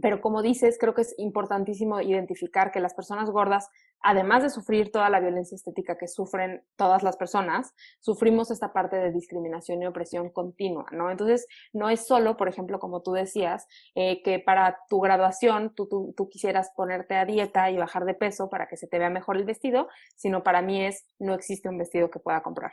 pero como dices, creo que es importantísimo identificar que las personas gordas, además de sufrir toda la violencia estética que sufren todas las personas, sufrimos esta parte de discriminación y opresión continua, ¿no? Entonces, no es solo, por ejemplo, como tú decías, eh, que para tu graduación tú, tú, tú quisieras ponerte a dieta y bajar de peso para que se te vea mejor el vestido, sino para mí es, no existe un vestido que pueda comprar.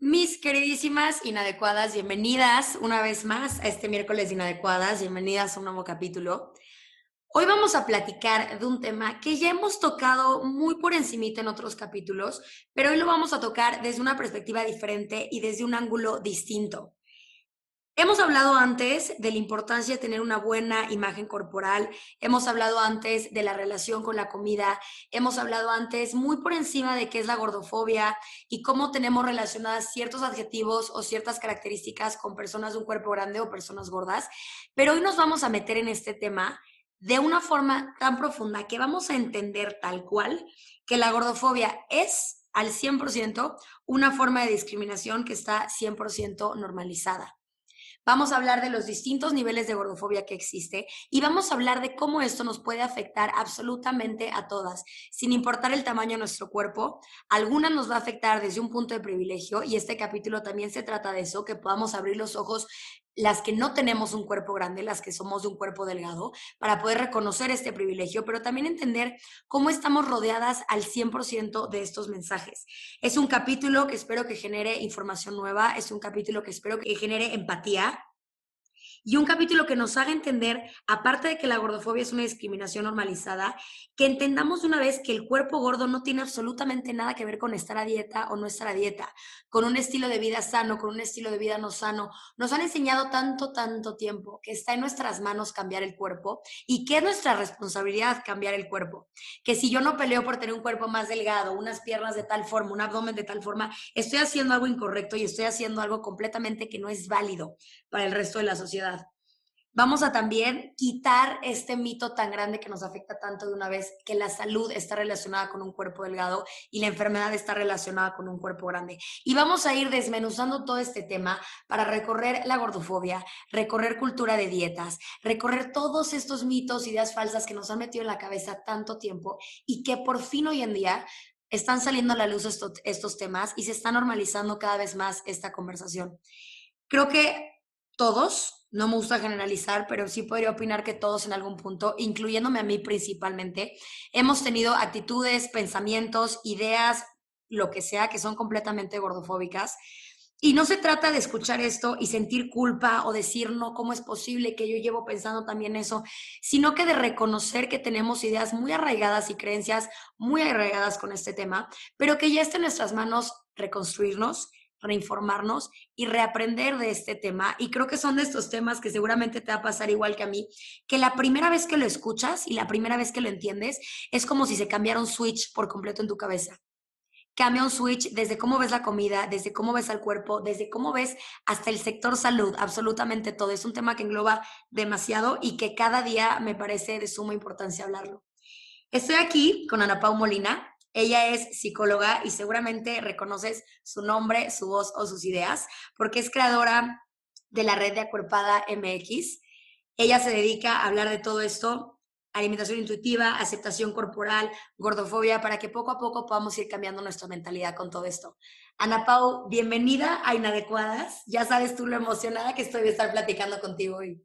Mis queridísimas inadecuadas, bienvenidas una vez más a este miércoles de inadecuadas, bienvenidas a un nuevo capítulo. Hoy vamos a platicar de un tema que ya hemos tocado muy por encimita en otros capítulos, pero hoy lo vamos a tocar desde una perspectiva diferente y desde un ángulo distinto. Hemos hablado antes de la importancia de tener una buena imagen corporal, hemos hablado antes de la relación con la comida, hemos hablado antes muy por encima de qué es la gordofobia y cómo tenemos relacionadas ciertos adjetivos o ciertas características con personas de un cuerpo grande o personas gordas, pero hoy nos vamos a meter en este tema de una forma tan profunda que vamos a entender tal cual que la gordofobia es al 100% una forma de discriminación que está 100% normalizada. Vamos a hablar de los distintos niveles de gordofobia que existe y vamos a hablar de cómo esto nos puede afectar absolutamente a todas, sin importar el tamaño de nuestro cuerpo. Algunas nos va a afectar desde un punto de privilegio y este capítulo también se trata de eso, que podamos abrir los ojos las que no tenemos un cuerpo grande, las que somos de un cuerpo delgado, para poder reconocer este privilegio, pero también entender cómo estamos rodeadas al 100% de estos mensajes. Es un capítulo que espero que genere información nueva, es un capítulo que espero que genere empatía, y un capítulo que nos haga entender, aparte de que la gordofobia es una discriminación normalizada, que entendamos de una vez que el cuerpo gordo no tiene absolutamente nada que ver con estar a dieta o no estar a dieta, con un estilo de vida sano, con un estilo de vida no sano. Nos han enseñado tanto, tanto tiempo que está en nuestras manos cambiar el cuerpo y que es nuestra responsabilidad cambiar el cuerpo. Que si yo no peleo por tener un cuerpo más delgado, unas piernas de tal forma, un abdomen de tal forma, estoy haciendo algo incorrecto y estoy haciendo algo completamente que no es válido para el resto de la sociedad. Vamos a también quitar este mito tan grande que nos afecta tanto de una vez, que la salud está relacionada con un cuerpo delgado y la enfermedad está relacionada con un cuerpo grande. Y vamos a ir desmenuzando todo este tema para recorrer la gordofobia, recorrer cultura de dietas, recorrer todos estos mitos, ideas falsas que nos han metido en la cabeza tanto tiempo y que por fin hoy en día están saliendo a la luz estos, estos temas y se está normalizando cada vez más esta conversación. Creo que todos, no me gusta generalizar, pero sí podría opinar que todos en algún punto, incluyéndome a mí principalmente, hemos tenido actitudes, pensamientos, ideas, lo que sea, que son completamente gordofóbicas. Y no se trata de escuchar esto y sentir culpa o decir, no, ¿cómo es posible que yo llevo pensando también eso? Sino que de reconocer que tenemos ideas muy arraigadas y creencias muy arraigadas con este tema, pero que ya está en nuestras manos reconstruirnos reinformarnos y reaprender de este tema. Y creo que son de estos temas que seguramente te va a pasar igual que a mí, que la primera vez que lo escuchas y la primera vez que lo entiendes es como si se cambiara un switch por completo en tu cabeza. Cambia un switch desde cómo ves la comida, desde cómo ves al cuerpo, desde cómo ves hasta el sector salud, absolutamente todo. Es un tema que engloba demasiado y que cada día me parece de suma importancia hablarlo. Estoy aquí con Ana Pau Molina, ella es psicóloga y seguramente reconoces su nombre, su voz o sus ideas, porque es creadora de la red de Acuerpada MX. Ella se dedica a hablar de todo esto, alimentación intuitiva, aceptación corporal, gordofobia, para que poco a poco podamos ir cambiando nuestra mentalidad con todo esto. Ana Pau, bienvenida a Inadecuadas. Ya sabes tú lo emocionada que estoy de estar platicando contigo hoy.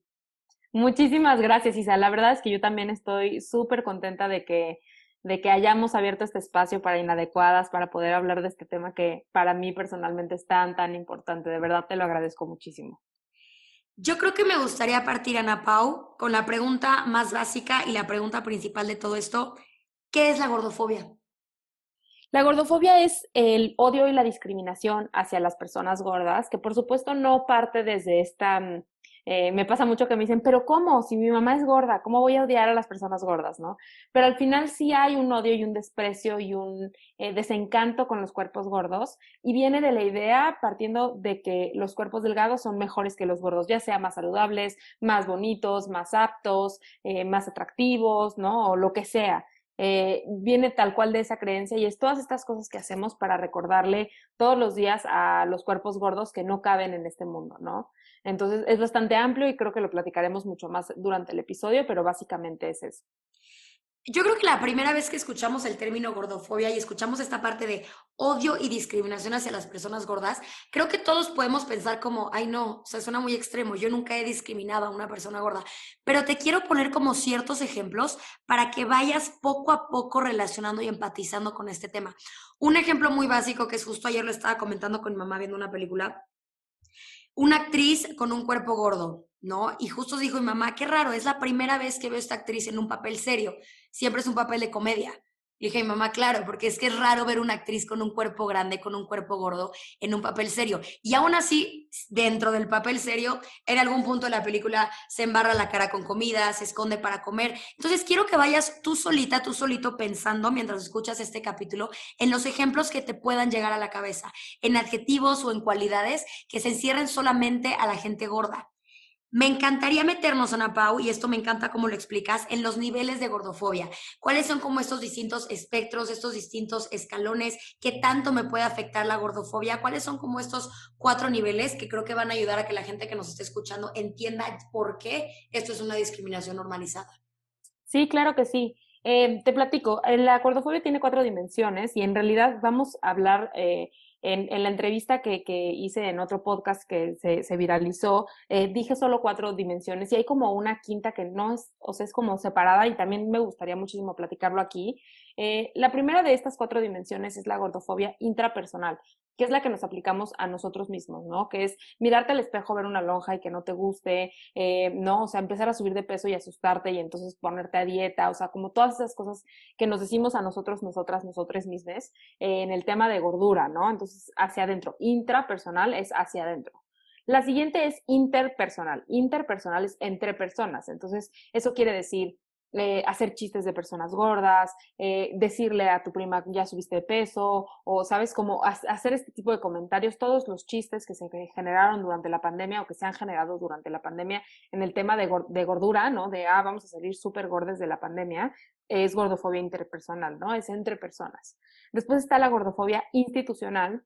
Muchísimas gracias, Isa. La verdad es que yo también estoy súper contenta de que de que hayamos abierto este espacio para inadecuadas, para poder hablar de este tema que para mí personalmente es tan, tan importante. De verdad te lo agradezco muchísimo. Yo creo que me gustaría partir, Ana Pau, con la pregunta más básica y la pregunta principal de todo esto. ¿Qué es la gordofobia? La gordofobia es el odio y la discriminación hacia las personas gordas, que por supuesto no parte desde esta... Eh, me pasa mucho que me dicen, pero ¿cómo? Si mi mamá es gorda, ¿cómo voy a odiar a las personas gordas? ¿no? Pero al final sí hay un odio y un desprecio y un eh, desencanto con los cuerpos gordos y viene de la idea partiendo de que los cuerpos delgados son mejores que los gordos, ya sea más saludables, más bonitos, más aptos, eh, más atractivos, ¿no? O lo que sea. Viene tal cual de esa creencia y es todas estas cosas que hacemos para recordarle todos los días a los cuerpos gordos que no caben en este mundo, ¿no? Entonces es bastante amplio y creo que lo platicaremos mucho más durante el episodio, pero básicamente es eso. Yo creo que la primera vez que escuchamos el término gordofobia y escuchamos esta parte de odio y discriminación hacia las personas gordas, creo que todos podemos pensar como, ay no, o sea, suena muy extremo, yo nunca he discriminado a una persona gorda, pero te quiero poner como ciertos ejemplos para que vayas poco a poco relacionando y empatizando con este tema. Un ejemplo muy básico que es justo ayer lo estaba comentando con mi mamá viendo una película, una actriz con un cuerpo gordo, ¿no? Y justo dijo mi mamá, qué raro, es la primera vez que veo esta actriz en un papel serio, siempre es un papel de comedia. Y dije, mamá, claro, porque es que es raro ver una actriz con un cuerpo grande, con un cuerpo gordo, en un papel serio. Y aún así, dentro del papel serio, en algún punto de la película se embarra la cara con comida, se esconde para comer. Entonces, quiero que vayas tú solita, tú solito pensando mientras escuchas este capítulo en los ejemplos que te puedan llegar a la cabeza, en adjetivos o en cualidades que se encierren solamente a la gente gorda. Me encantaría meternos, Ana Pau, y esto me encanta cómo lo explicas, en los niveles de gordofobia. ¿Cuáles son como estos distintos espectros, estos distintos escalones? ¿Qué tanto me puede afectar la gordofobia? ¿Cuáles son como estos cuatro niveles que creo que van a ayudar a que la gente que nos esté escuchando entienda por qué esto es una discriminación normalizada? Sí, claro que sí. Eh, te platico, eh, la gordofobia tiene cuatro dimensiones y en realidad vamos a hablar eh, en, en la entrevista que, que, hice en otro podcast que se, se viralizó, eh, dije solo cuatro dimensiones y hay como una quinta que no es, o sea, es como separada y también me gustaría muchísimo platicarlo aquí. Eh, la primera de estas cuatro dimensiones es la gordofobia intrapersonal que es la que nos aplicamos a nosotros mismos, ¿no? Que es mirarte al espejo, ver una lonja y que no te guste, eh, ¿no? O sea, empezar a subir de peso y asustarte y entonces ponerte a dieta, o sea, como todas esas cosas que nos decimos a nosotros, nosotras, nosotros mismos eh, en el tema de gordura, ¿no? Entonces, hacia adentro. Intrapersonal es hacia adentro. La siguiente es interpersonal. Interpersonal es entre personas. Entonces, eso quiere decir eh, hacer chistes de personas gordas, eh, decirle a tu prima ya subiste de peso, o sabes, como hacer este tipo de comentarios, todos los chistes que se generaron durante la pandemia o que se han generado durante la pandemia en el tema de, de gordura, ¿no? De, ah, vamos a salir súper gordes de la pandemia, es gordofobia interpersonal, ¿no? Es entre personas. Después está la gordofobia institucional,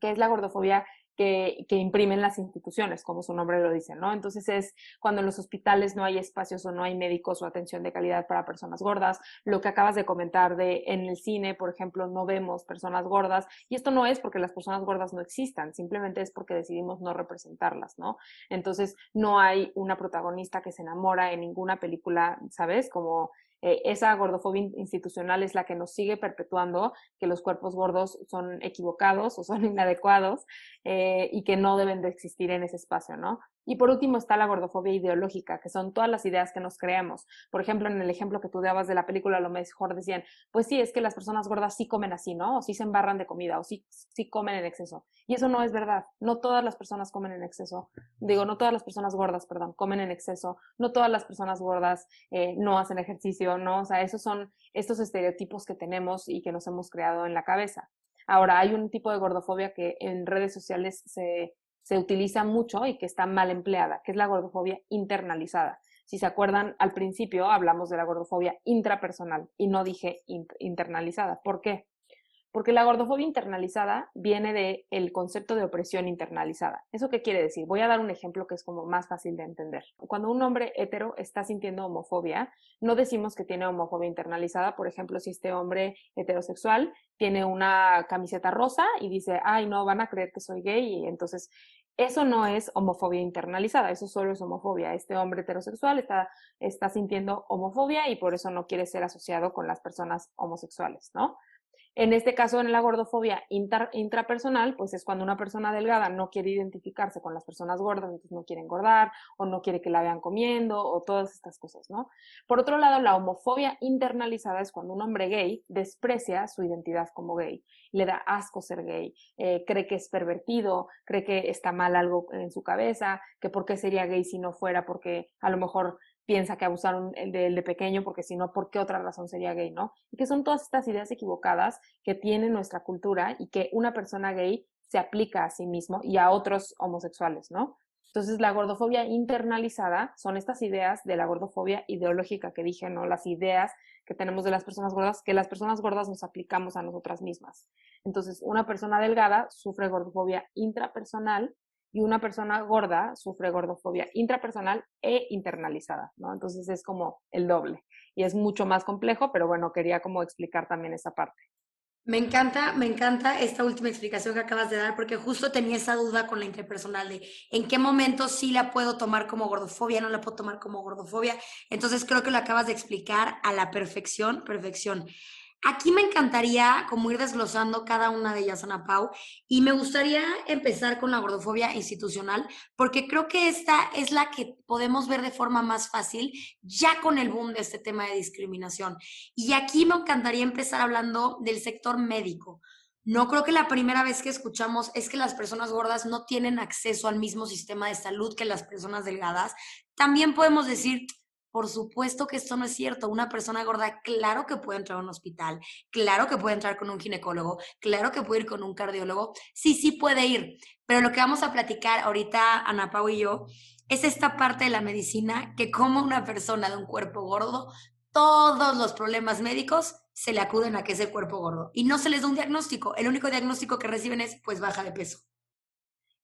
que es la gordofobia que, que, imprimen las instituciones, como su nombre lo dice, ¿no? Entonces es cuando en los hospitales no hay espacios o no hay médicos o atención de calidad para personas gordas, lo que acabas de comentar de en el cine, por ejemplo, no vemos personas gordas, y esto no es porque las personas gordas no existan, simplemente es porque decidimos no representarlas, ¿no? Entonces no hay una protagonista que se enamora en ninguna película, ¿sabes? Como eh, esa gordofobia institucional es la que nos sigue perpetuando que los cuerpos gordos son equivocados o son inadecuados eh, y que no deben de existir en ese espacio, ¿no? Y por último está la gordofobia ideológica, que son todas las ideas que nos creamos. Por ejemplo, en el ejemplo que tú dabas de la película, lo mejor decían, pues sí, es que las personas gordas sí comen así, ¿no? O sí se embarran de comida, o sí, sí comen en exceso. Y eso no es verdad. No todas las personas comen en exceso. Digo, no todas las personas gordas, perdón, comen en exceso. No todas las personas gordas eh, no hacen ejercicio, ¿no? O sea, esos son estos estereotipos que tenemos y que nos hemos creado en la cabeza. Ahora, hay un tipo de gordofobia que en redes sociales se se utiliza mucho y que está mal empleada, que es la gordofobia internalizada. Si se acuerdan, al principio hablamos de la gordofobia intrapersonal y no dije internalizada. ¿Por qué? Porque la gordofobia internalizada viene del el concepto de opresión internalizada. ¿Eso qué quiere decir? Voy a dar un ejemplo que es como más fácil de entender. Cuando un hombre hetero está sintiendo homofobia, no decimos que tiene homofobia internalizada. Por ejemplo, si este hombre heterosexual tiene una camiseta rosa y dice, ay, no, van a creer que soy gay entonces eso no es homofobia internalizada, eso solo es homofobia. Este hombre heterosexual está, está sintiendo homofobia y por eso no quiere ser asociado con las personas homosexuales, ¿no? En este caso, en la gordofobia intrapersonal, pues es cuando una persona delgada no quiere identificarse con las personas gordas, entonces no quiere engordar o no quiere que la vean comiendo o todas estas cosas, ¿no? Por otro lado, la homofobia internalizada es cuando un hombre gay desprecia su identidad como gay, le da asco ser gay, eh, cree que es pervertido, cree que está mal algo en su cabeza, que por qué sería gay si no fuera porque a lo mejor piensa que abusaron de, el de pequeño porque si no, ¿por qué otra razón sería gay, no? Y que son todas estas ideas equivocadas que tiene nuestra cultura y que una persona gay se aplica a sí mismo y a otros homosexuales, ¿no? Entonces, la gordofobia internalizada son estas ideas de la gordofobia ideológica que dije, ¿no? Las ideas que tenemos de las personas gordas, que las personas gordas nos aplicamos a nosotras mismas. Entonces, una persona delgada sufre gordofobia intrapersonal y una persona gorda sufre gordofobia intrapersonal e internalizada, ¿no? Entonces es como el doble y es mucho más complejo, pero bueno, quería como explicar también esa parte. Me encanta, me encanta esta última explicación que acabas de dar, porque justo tenía esa duda con la interpersonal de en qué momento sí la puedo tomar como gordofobia, no la puedo tomar como gordofobia. Entonces creo que lo acabas de explicar a la perfección, perfección. Aquí me encantaría como ir desglosando cada una de ellas, Ana Pau, y me gustaría empezar con la gordofobia institucional, porque creo que esta es la que podemos ver de forma más fácil ya con el boom de este tema de discriminación. Y aquí me encantaría empezar hablando del sector médico. No creo que la primera vez que escuchamos es que las personas gordas no tienen acceso al mismo sistema de salud que las personas delgadas. También podemos decir, por supuesto que esto no es cierto. Una persona gorda, claro que puede entrar a un hospital, claro que puede entrar con un ginecólogo, claro que puede ir con un cardiólogo. Sí, sí puede ir. Pero lo que vamos a platicar ahorita, Ana Pau y yo, es esta parte de la medicina que como una persona de un cuerpo gordo, todos los problemas médicos se le acuden a que es el cuerpo gordo. Y no se les da un diagnóstico. El único diagnóstico que reciben es, pues, baja de peso.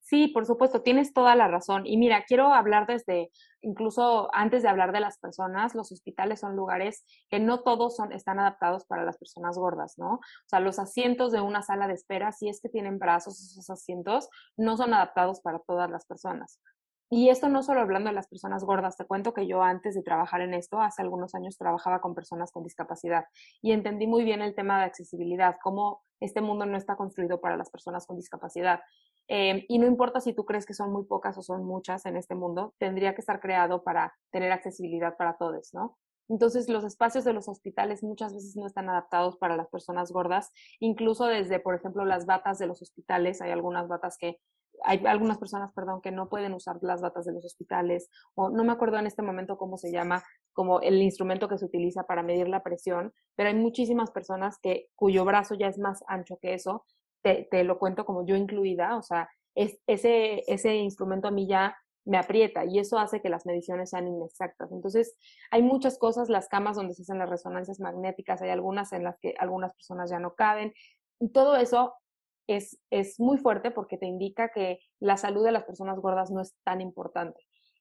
Sí, por supuesto, tienes toda la razón. Y mira, quiero hablar desde, incluso antes de hablar de las personas, los hospitales son lugares que no todos son, están adaptados para las personas gordas, ¿no? O sea, los asientos de una sala de espera, si es que tienen brazos esos asientos, no son adaptados para todas las personas. Y esto no solo hablando de las personas gordas, te cuento que yo antes de trabajar en esto, hace algunos años trabajaba con personas con discapacidad y entendí muy bien el tema de accesibilidad, cómo este mundo no está construido para las personas con discapacidad. Eh, y no importa si tú crees que son muy pocas o son muchas en este mundo, tendría que estar creado para tener accesibilidad para todos, ¿no? Entonces, los espacios de los hospitales muchas veces no están adaptados para las personas gordas, incluso desde, por ejemplo, las batas de los hospitales. Hay algunas batas que, hay algunas personas, perdón, que no pueden usar las batas de los hospitales, o no me acuerdo en este momento cómo se llama, como el instrumento que se utiliza para medir la presión, pero hay muchísimas personas que, cuyo brazo ya es más ancho que eso te, lo cuento como yo incluida, o sea, es, ese, ese instrumento a mí ya me aprieta y eso hace que las mediciones sean inexactas. Entonces, hay muchas cosas, las camas donde se hacen las resonancias magnéticas, hay algunas en las que algunas personas ya no caben y todo eso es, es muy fuerte porque te indica que la salud de las personas gordas no es tan importante.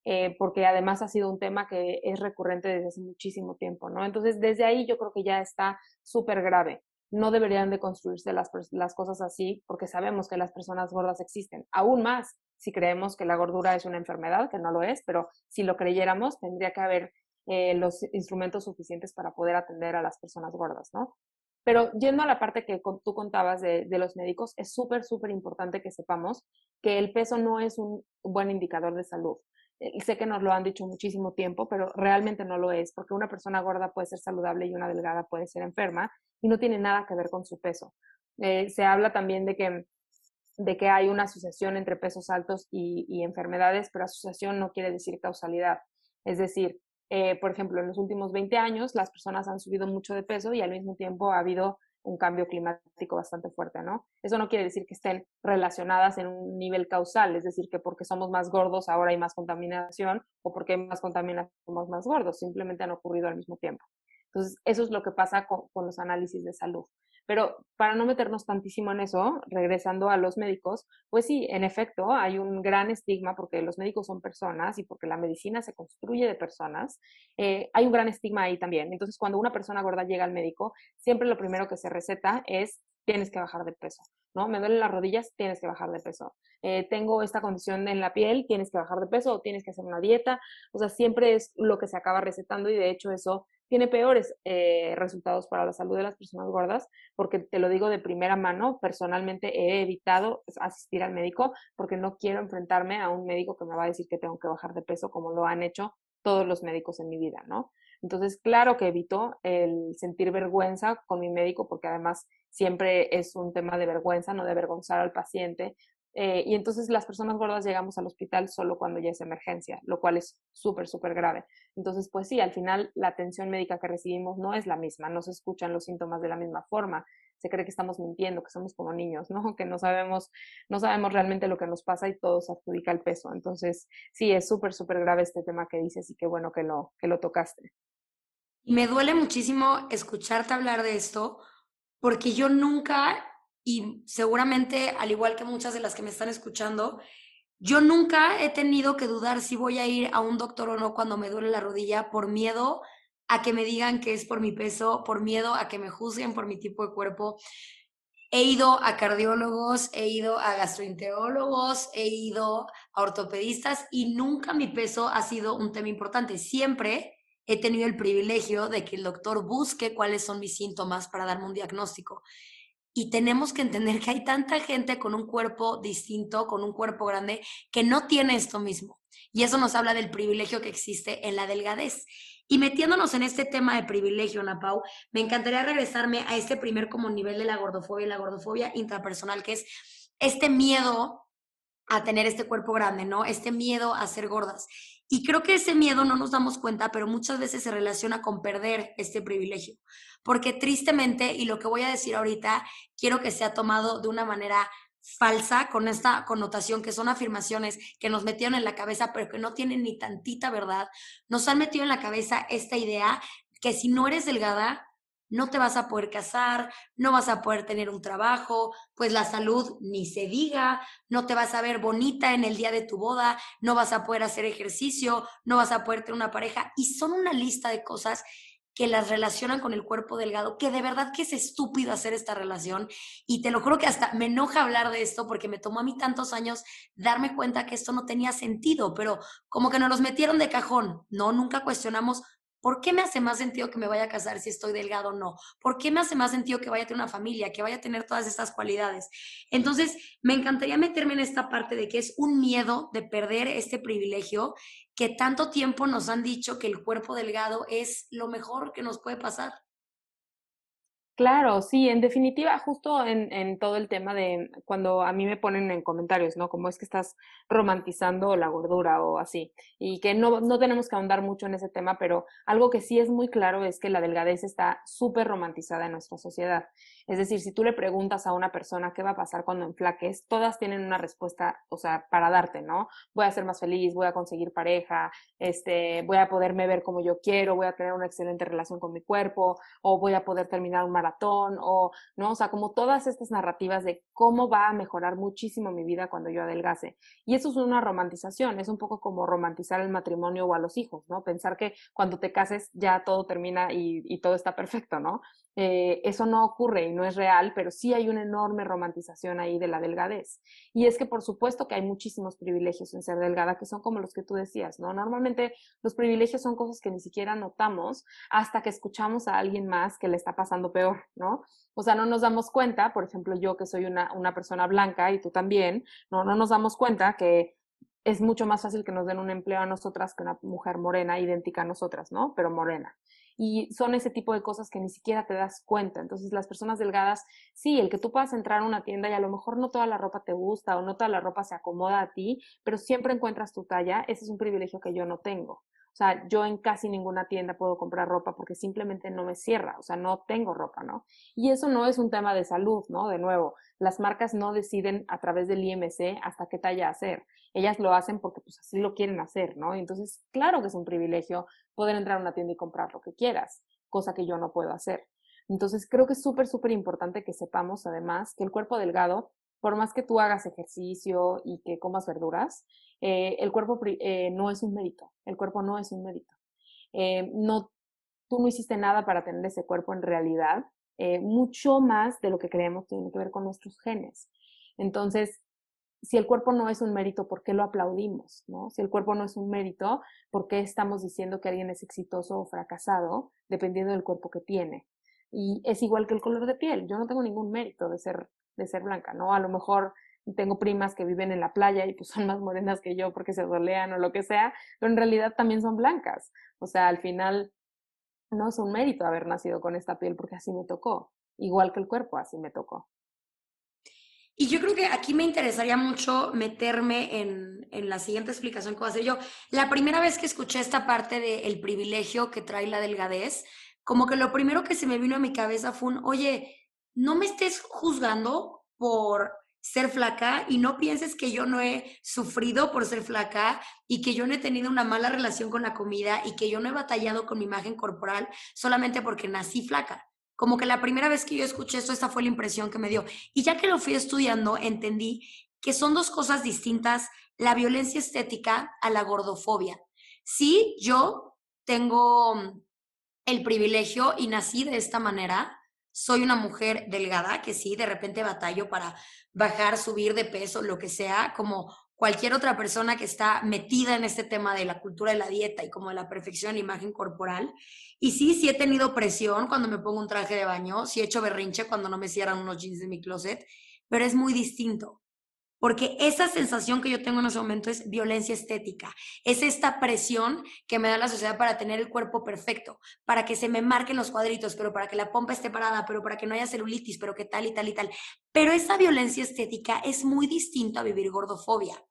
Eh, porque además ha sido un tema que es recurrente desde hace muchísimo tiempo, ¿no? Entonces, desde ahí yo creo que ya está súper grave no deberían de construirse las, cosas así porque sabemos que las personas gordas existen. Aún más si creemos que la gordura es una enfermedad, que no lo es, pero si lo creyéramos, tendría que haber eh, los instrumentos suficientes para poder atender a las personas gordas, ¿no? Pero yendo a la parte que tú contabas de, de los médicos, es súper, súper importante que sepamos que el peso no es un buen indicador de salud. Eh, sé que nos lo han dicho muchísimo tiempo, pero realmente no lo es, porque una persona gorda puede ser saludable y una delgada puede ser enferma y no tiene nada que ver con su peso. Eh, se habla también de que, de que hay una asociación entre pesos altos y, enfermedades, pero asociación no quiere decir causalidad. Es decir, eh, por ejemplo, en los últimos 20 años las personas han subido mucho de peso y al mismo tiempo ha habido un cambio climático bastante fuerte, ¿no? Eso no quiere decir que estén relacionadas en un nivel causal, es decir, que porque somos más gordos ahora hay más contaminación o porque hay más contaminación somos más gordos, simplemente han ocurrido al mismo tiempo. Entonces, eso es lo que pasa con, los análisis de salud. Pero para no meternos tantísimo en eso, regresando a los médicos, pues sí, en efecto, hay un gran estigma porque los médicos son personas y porque la medicina se construye de personas. Eh, hay un gran estigma ahí también. Entonces, cuando una persona gorda llega al médico, siempre lo primero que se receta es tienes que bajar de peso, ¿no? Me duelen las rodillas, tienes que bajar de peso. Eh, tengo esta condición en la piel, tienes que bajar de peso o tienes que hacer una dieta. O sea, siempre es lo que se acaba recetando y de hecho eso tiene peores eh, resultados para la salud de las personas gordas, porque te lo digo de primera mano, personalmente he evitado asistir al médico porque no quiero enfrentarme a un médico que me va a decir que tengo que bajar de peso como lo han hecho todos los médicos en mi vida, ¿no? Entonces, claro que evito el sentir vergüenza con mi médico porque además siempre es un tema de vergüenza, no de avergonzar al paciente. Eh, y entonces las personas gordas llegamos al hospital solo cuando ya es emergencia, lo cual es súper, súper grave. Entonces, pues sí, al final la atención médica que recibimos no es la misma, no se escuchan los síntomas de la misma forma, se cree que estamos mintiendo, que somos como niños, ¿no? Que no sabemos, no sabemos realmente lo que nos pasa y todo se adjudica el peso. Entonces, sí, es súper, súper grave este tema que dices y qué bueno que lo, que lo tocaste. Me duele muchísimo escucharte hablar de esto porque yo nunca, y seguramente al igual que muchas de las que me están escuchando, yo nunca he tenido que dudar si voy a ir a un doctor o no cuando me duele la rodilla por miedo a que me digan que es por mi peso, por miedo a que me juzguen por mi tipo de cuerpo. He ido a cardiólogos, he ido a gastroenterólogos, he ido a ortopedistas y nunca mi peso ha sido un tema importante. Siempre he tenido el privilegio de que el doctor busque cuáles son mis síntomas para darme un diagnóstico. Y tenemos que entender que hay tanta gente con un cuerpo distinto, con un cuerpo grande, que no tiene esto mismo. Y eso nos habla del privilegio que existe en la delgadez. Y metiéndonos en este tema de privilegio, Ana Pau, me encantaría regresarme a este primer como nivel de la gordofobia y la gordofobia intrapersonal, que es este miedo a tener este cuerpo grande, ¿no? Este miedo a ser gordas. Y creo que ese miedo no nos damos cuenta, pero muchas veces se relaciona con perder este privilegio. Porque tristemente, y lo que voy a decir ahorita, quiero que sea tomado de una manera falsa con esta connotación que son afirmaciones que nos metieron en la cabeza pero que no tienen ni tantita verdad, nos han metido en la cabeza esta idea que si no eres delgada, no te vas a poder casar, no vas a poder tener un trabajo, pues la salud ni se diga, no te vas a ver bonita en el día de tu boda, no vas a poder hacer ejercicio, no vas a poder tener una pareja y son una lista de cosas que las relacionan con el cuerpo delgado, que de verdad que es estúpido hacer esta relación. Y te lo juro que hasta me enoja hablar de esto porque me tomó a mí tantos años darme cuenta que esto no tenía sentido, pero como que nos los metieron de cajón, ¿no? Nunca cuestionamos ¿Por qué me hace más sentido que me vaya a casar si estoy delgado o no? ¿Por qué me hace más sentido que vaya a tener una familia, que vaya a tener todas estas cualidades? Entonces, me encantaría meterme en esta parte de que es un miedo de perder este privilegio que tanto tiempo nos han dicho que el cuerpo delgado es lo mejor que nos puede pasar. Claro, sí, en definitiva, justo en, en, todo el tema de cuando a mí me ponen en comentarios, ¿no? Como es que estás romantizando la gordura o así, y que no, no tenemos que ahondar mucho en ese tema, pero algo que sí es muy claro es que la delgadez está súper romantizada en nuestra sociedad. Es decir, si tú le preguntas a una persona qué va a pasar cuando enflaques, todas tienen una respuesta, o sea, para darte, ¿no? Voy a ser más feliz, voy a conseguir pareja, este, voy a poderme ver como yo quiero, voy a tener una excelente relación con mi cuerpo, o voy a poder terminar un maratón, o, ¿no? O sea, como todas estas narrativas de cómo va a mejorar muchísimo mi vida cuando yo adelgase. Y eso es una romantización, es un poco como romantizar el matrimonio o a los hijos, ¿no? Pensar que cuando te cases ya todo termina y, y todo está perfecto, ¿no? Eh, eso no ocurre y no es real, pero sí hay una enorme romantización ahí de la delgadez. Y es que por supuesto que hay muchísimos privilegios en ser delgada, que son como los que tú decías, ¿no? Normalmente los privilegios son cosas que ni siquiera notamos hasta que escuchamos a alguien más que le está pasando peor, ¿no? O sea, no nos damos cuenta, por ejemplo, yo que soy una, una persona blanca y tú también, ¿no? No nos damos cuenta que es mucho más fácil que nos den un empleo a nosotras que una mujer morena idéntica a nosotras, ¿no? Pero morena y son ese tipo de cosas que ni siquiera te das cuenta. Entonces, las personas delgadas, sí, el que tú puedas entrar a una tienda y a lo mejor no toda la ropa te gusta o no toda la ropa se acomoda a ti, pero siempre encuentras tu talla, ese es un privilegio que yo no tengo. O sea, yo en casi ninguna tienda puedo comprar ropa porque simplemente no me cierra, o sea, no tengo ropa, ¿no? Y eso no es un tema de salud, ¿no? De nuevo, las marcas no deciden a través del IMC hasta qué talla hacer. Ellas lo hacen porque pues así lo quieren hacer, ¿no? Entonces, claro que es un privilegio poder entrar a una tienda y comprar lo que quieras, cosa que yo no puedo hacer. Entonces, creo que es súper, súper importante que sepamos además que el cuerpo delgado por más que tú hagas ejercicio y que comas verduras, eh, el cuerpo eh, no es un mérito, el cuerpo no es un mérito. Eh, no, tú no hiciste nada para tener ese cuerpo en realidad, mucho más de lo que creemos tiene que ver con nuestros genes. Entonces, si el cuerpo no es un mérito, ¿por qué lo aplaudimos? ¿no? Si el cuerpo no es un mérito, ¿por qué estamos diciendo que alguien es exitoso o fracasado dependiendo del cuerpo que tiene? Y es igual que el color de piel. Yo no tengo ningún mérito de ser, de ser blanca, ¿no? A lo mejor tengo primas que viven en la playa y pues son más morenas que yo porque se dolean o lo que sea, pero en realidad también son blancas. O sea, al final no es un mérito haber nacido con esta piel porque así me tocó, igual que el cuerpo así me tocó. Y yo creo que aquí me interesaría mucho meterme en, en, la siguiente explicación que voy a hacer yo. La primera vez que escuché esta parte del privilegio que trae la delgadez, como que lo primero que se me vino a mi cabeza fue un, oye, no me estés juzgando por ser flaca y no pienses que yo no he sufrido por ser flaca y que yo no he tenido una mala relación con la comida y que yo no he batallado con mi imagen corporal solamente porque nací flaca. Como que la primera vez que yo escuché esto, esta fue la impresión que me dio. Y ya que lo fui estudiando, entendí que son dos cosas distintas, la violencia estética a la gordofobia. Sí, yo tengo el privilegio y nací de esta manera. Soy una mujer delgada que sí, de repente batallo para bajar, subir de peso, lo que sea, como cualquier otra persona que está metida en este tema de la cultura de la dieta y como de la perfección de imagen corporal. Y sí, sí he tenido presión cuando me pongo un traje de baño, sí he hecho berrinche cuando no me cierran unos jeans de mi closet, pero es muy distinto. Porque esa sensación que yo tengo en ese momento es violencia estética. Es esta presión que me da la sociedad para tener el cuerpo perfecto, para que se me marquen los cuadritos, pero para que la pompa esté parada, pero para que no haya celulitis, pero que tal y tal y tal. Pero esa violencia estética es muy distinta a vivir gordofobia.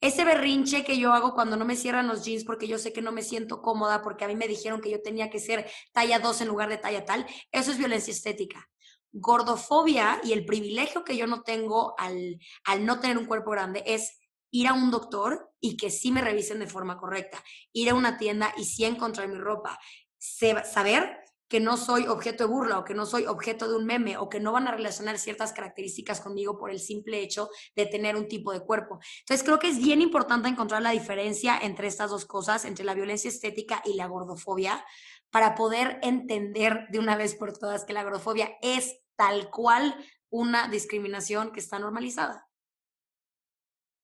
Ese berrinche que yo hago cuando no me cierran los jeans porque yo sé que no me siento cómoda, porque a mí me dijeron que yo tenía que ser talla 2 en lugar de talla tal, eso es violencia estética. Gordofobia y el privilegio que yo no tengo al, al no tener un cuerpo grande es ir a un doctor y que sí me revisen de forma correcta, ir a una tienda y sí encontrar mi ropa, saber que no soy objeto de burla o que no soy objeto de un meme o que no van a relacionar ciertas características conmigo por el simple hecho de tener un tipo de cuerpo. Entonces creo que es bien importante encontrar la diferencia entre estas dos cosas, entre la violencia estética y la gordofobia, para poder entender de una vez por todas que la gordofobia es tal cual una discriminación que está normalizada.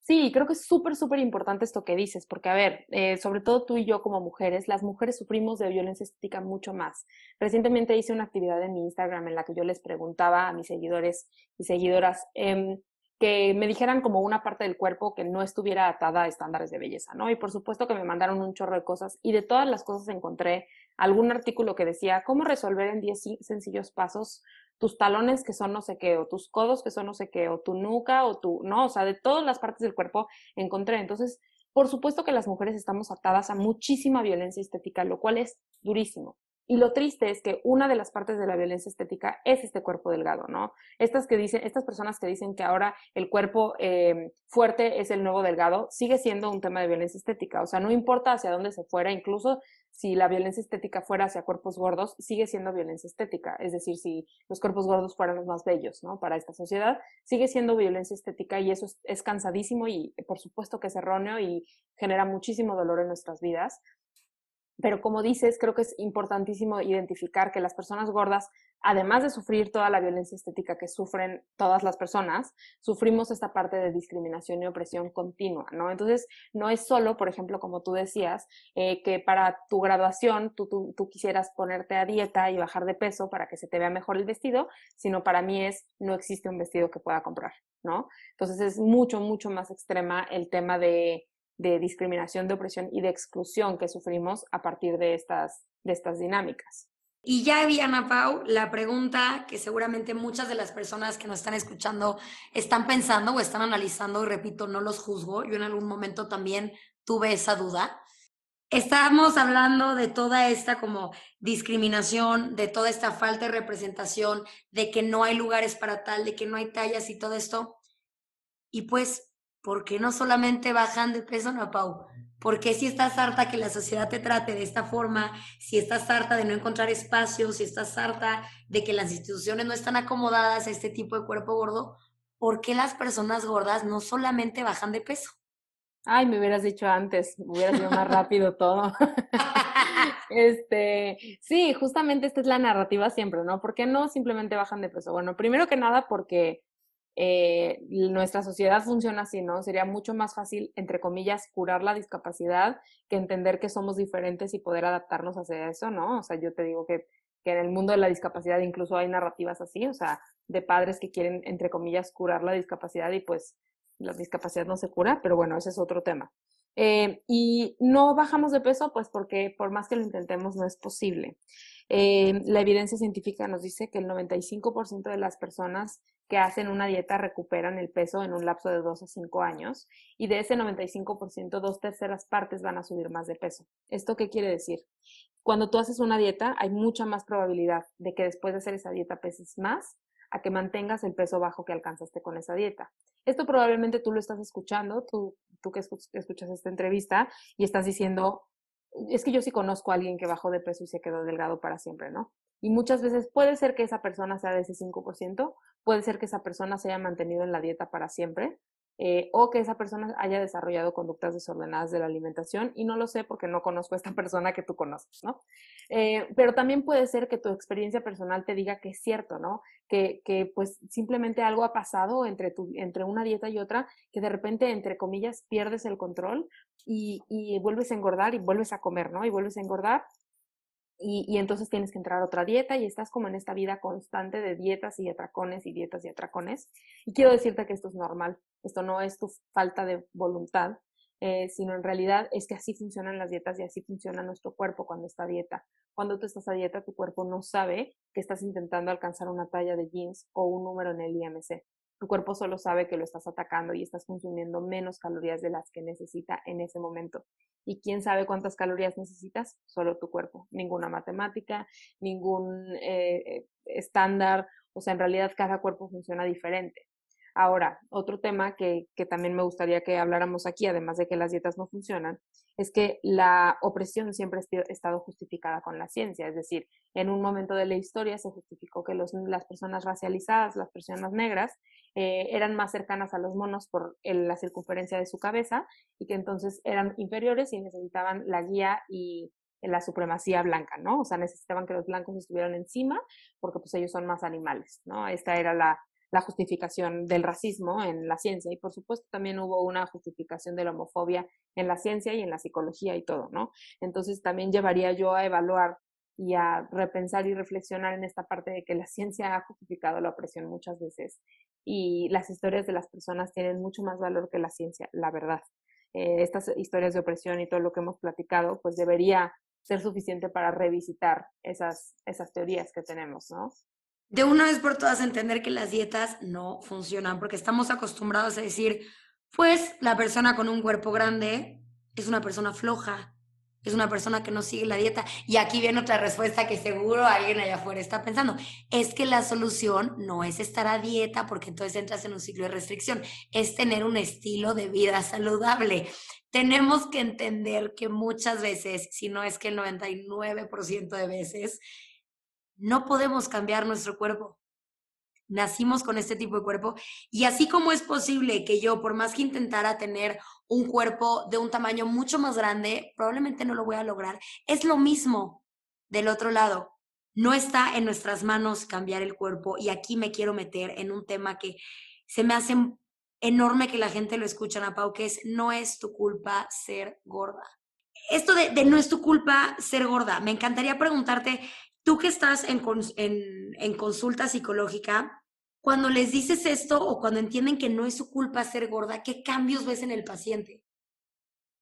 Sí, creo que es súper, súper importante esto que dices, porque a ver, eh, sobre todo tú y yo como mujeres, las mujeres sufrimos de violencia estética mucho más. Recientemente hice una actividad en mi Instagram en la que yo les preguntaba a mis seguidores y seguidoras eh, que me dijeran como una parte del cuerpo que no estuviera atada a estándares de belleza, ¿no? Y por supuesto que me mandaron un chorro de cosas y de todas las cosas encontré algún artículo que decía cómo resolver en 10 sencillos pasos tus talones que son no sé qué, o tus codos que son no sé qué, o tu nuca, o tu, no, o sea, de todas las partes del cuerpo encontré. Entonces, por supuesto que las mujeres estamos atadas a muchísima violencia estética, lo cual es durísimo. Y lo triste es que una de las partes de la violencia estética es este cuerpo delgado, ¿no? Estas que dicen, estas personas que dicen que ahora el cuerpo eh, fuerte es el nuevo delgado, sigue siendo un tema de violencia estética. O sea, no importa hacia dónde se fuera, incluso si la violencia estética fuera hacia cuerpos gordos, sigue siendo violencia estética. Es decir, si los cuerpos gordos fueran los más bellos, ¿no? Para esta sociedad, sigue siendo violencia estética y eso es cansadísimo y por supuesto que es erróneo y genera muchísimo dolor en nuestras vidas. Pero como dices, creo que es importantísimo identificar que las personas gordas, además de sufrir toda la violencia estética que sufren todas las personas, sufrimos esta parte de discriminación y opresión continua, ¿no? Entonces, no es solo, por ejemplo, como tú decías, eh, que para tu graduación tú, tú, tú quisieras ponerte a dieta y bajar de peso para que se te vea mejor el vestido, sino para mí es, no existe un vestido que pueda comprar, ¿no? Entonces, es mucho, mucho más extrema el tema de de discriminación, de opresión y de exclusión que sufrimos a partir de estas, de estas dinámicas. Y ya vi, Ana Pau, la pregunta que seguramente muchas de las personas que nos están escuchando están pensando o están analizando, y repito, no los juzgo, yo en algún momento también tuve esa duda. Estábamos hablando de toda esta como discriminación, de toda esta falta de representación, de que no hay lugares para tal, de que no hay tallas y todo esto. Y pues ¿por no solamente bajan de peso, no, Pau? ¿Por qué si estás harta que la sociedad te trate de esta forma, si estás harta de no encontrar espacio, si estás harta de que las instituciones no están acomodadas a este tipo de cuerpo gordo, ¿por qué las personas gordas no solamente bajan de peso? Ay, me hubieras dicho antes, hubiera sido más rápido todo. este, sí, justamente esta es la narrativa siempre, ¿no? ¿Por qué no simplemente bajan de peso? Bueno, primero que nada porque eh, nuestra sociedad funciona así, ¿no? Sería mucho más fácil, entre comillas, curar la discapacidad que entender que somos diferentes y poder adaptarnos hacia eso, ¿no? O sea, yo te digo que, que en el mundo de la discapacidad incluso hay narrativas así, o sea, de padres que quieren, entre comillas, curar la discapacidad y pues la discapacidad no se cura, pero bueno, ese es otro tema. Eh, y no bajamos de peso, pues porque por más que lo intentemos no es posible. Eh, la evidencia científica nos dice que el 95% de las personas que hacen una dieta recuperan el peso en un lapso de 2 a 5 años y de ese 95%, dos terceras partes van a subir más de peso. ¿Esto qué quiere decir? Cuando tú haces una dieta, hay mucha más probabilidad de que después de hacer esa dieta peses más a que mantengas el peso bajo que alcanzaste con esa dieta. Esto probablemente tú lo estás escuchando, tú, tú que escuchas esta entrevista y estás diciendo, es que yo sí conozco a alguien que bajó de peso y se quedó delgado para siempre, ¿no? Y muchas veces puede ser que esa persona sea de ese 5%, puede ser que esa persona se haya mantenido en la dieta para siempre, eh, o que esa persona haya desarrollado conductas desordenadas de la alimentación y no lo sé porque no conozco a esta persona que tú conoces, ¿no? Eh, pero también puede ser que tu experiencia personal te diga que es cierto, ¿no? Que, que pues simplemente algo ha pasado entre, tu, entre una dieta y otra que de repente, entre comillas, pierdes el control y, y vuelves a engordar y vuelves a comer, ¿no? Y vuelves a engordar y, entonces tienes que entrar a otra dieta y estás como en esta vida constante de dietas y atracones y dietas y atracones. Y quiero decirte que esto es normal, esto no es tu falta de voluntad, eh, sino en realidad es que así funcionan las dietas y así funciona nuestro cuerpo cuando está a dieta. Cuando tú estás a dieta, tu cuerpo no sabe que estás intentando alcanzar una talla de jeans o un número en el IMC. Tu cuerpo solo sabe que lo estás atacando y estás consumiendo menos calorías de las que necesita en ese momento. ¿Y quién sabe cuántas calorías necesitas? Solo tu cuerpo. Ninguna matemática, ningún eh, estándar. O sea, en realidad cada cuerpo funciona diferente. Ahora, otro tema que, que, también me gustaría que habláramos aquí, además de que las dietas no funcionan, es que la opresión siempre ha estado justificada con la ciencia. Es decir, en un momento de la historia se justificó que los, las personas racializadas, las personas negras, eh, eran más cercanas a los monos por la circunferencia de su cabeza y que entonces eran inferiores y necesitaban la guía y la supremacía blanca, ¿no? O sea, necesitaban que los blancos estuvieran encima porque pues ellos son más animales, ¿no? Esta era la, la justificación del racismo en la ciencia y por supuesto también hubo una justificación de la homofobia en la ciencia y en la psicología y todo, ¿no? Entonces también llevaría yo a evaluar y a repensar y reflexionar en esta parte de que la ciencia ha justificado la opresión muchas veces y las historias de las personas tienen mucho más valor que la ciencia, la verdad. Eh, estas historias de opresión y todo lo que hemos platicado, pues debería ser suficiente para revisitar esas, esas teorías que tenemos, ¿no? De una vez por todas entender que las dietas no funcionan, porque estamos acostumbrados a decir, pues la persona con un cuerpo grande es una persona floja, es una persona que no sigue la dieta. Y aquí viene otra respuesta que seguro alguien allá afuera está pensando, es que la solución no es estar a dieta porque entonces entras en un ciclo de restricción, es tener un estilo de vida saludable. Tenemos que entender que muchas veces, si no es que el 99% de veces, no podemos cambiar nuestro cuerpo. Nacimos con este tipo de cuerpo y así como es posible que yo, por más que intentara tener un cuerpo de un tamaño mucho más grande, probablemente no lo voy a lograr. Es lo mismo del otro lado. No está en nuestras manos cambiar el cuerpo y aquí me quiero meter en un tema que se me hace enorme que la gente lo escuche, Ana Pau, que es no es tu culpa ser gorda. Esto de no es tu culpa ser gorda, me encantaría preguntarte Tú que estás en, en, consulta psicológica, cuando les dices esto o cuando entienden que no es su culpa ser gorda, ¿qué cambios ves en el paciente?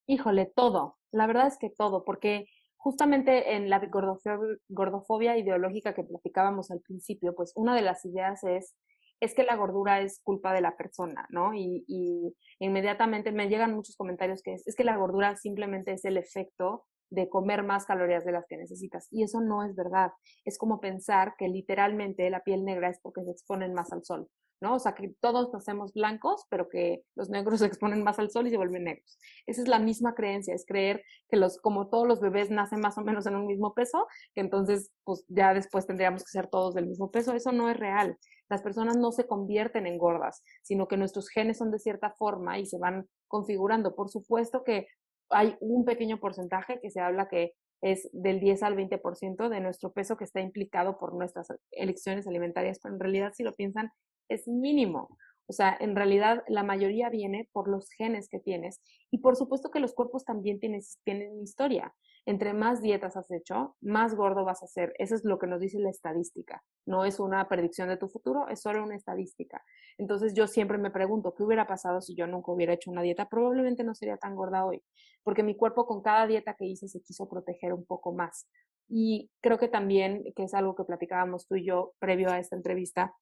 Híjole, todo. La verdad es que todo, porque justamente en la gordofobia, gordofobia ideológica que platicábamos al principio, pues una de las ideas es es que la gordura es culpa de la persona, ¿no? Y, y inmediatamente me llegan muchos comentarios que es, es, que la gordura simplemente es el efecto de comer más calorías de las que necesitas. Y eso no es verdad. Es como pensar que literalmente la piel negra es porque se exponen más al sol, ¿no? O sea, que todos nacemos blancos, pero que los negros se exponen más al sol y se vuelven negros. Esa es la misma creencia, es creer que los, como todos los bebés nacen más o menos en un mismo peso, que entonces, pues ya después tendríamos que ser todos del mismo peso. Eso no es real. Las personas no se convierten en gordas, sino que nuestros genes son de cierta forma y se van configurando. Por supuesto que hay un pequeño porcentaje que se habla que es del 10 al 20% de nuestro peso que está implicado por nuestras elecciones alimentarias, pero en realidad si lo piensan es mínimo. O sea, en realidad la mayoría viene por los genes que tienes y por supuesto que los cuerpos también tienen, tienen historia. Entre más dietas has hecho, más gordo vas a ser. Eso es lo que nos dice la estadística. No es una predicción de tu futuro, es solo una estadística. Entonces yo siempre me pregunto, ¿qué hubiera pasado si yo nunca hubiera hecho una dieta? Probablemente no sería tan gorda hoy, porque mi cuerpo con cada dieta que hice se quiso proteger un poco más. Y creo que también, que es algo que platicábamos tú y yo previo a esta entrevista,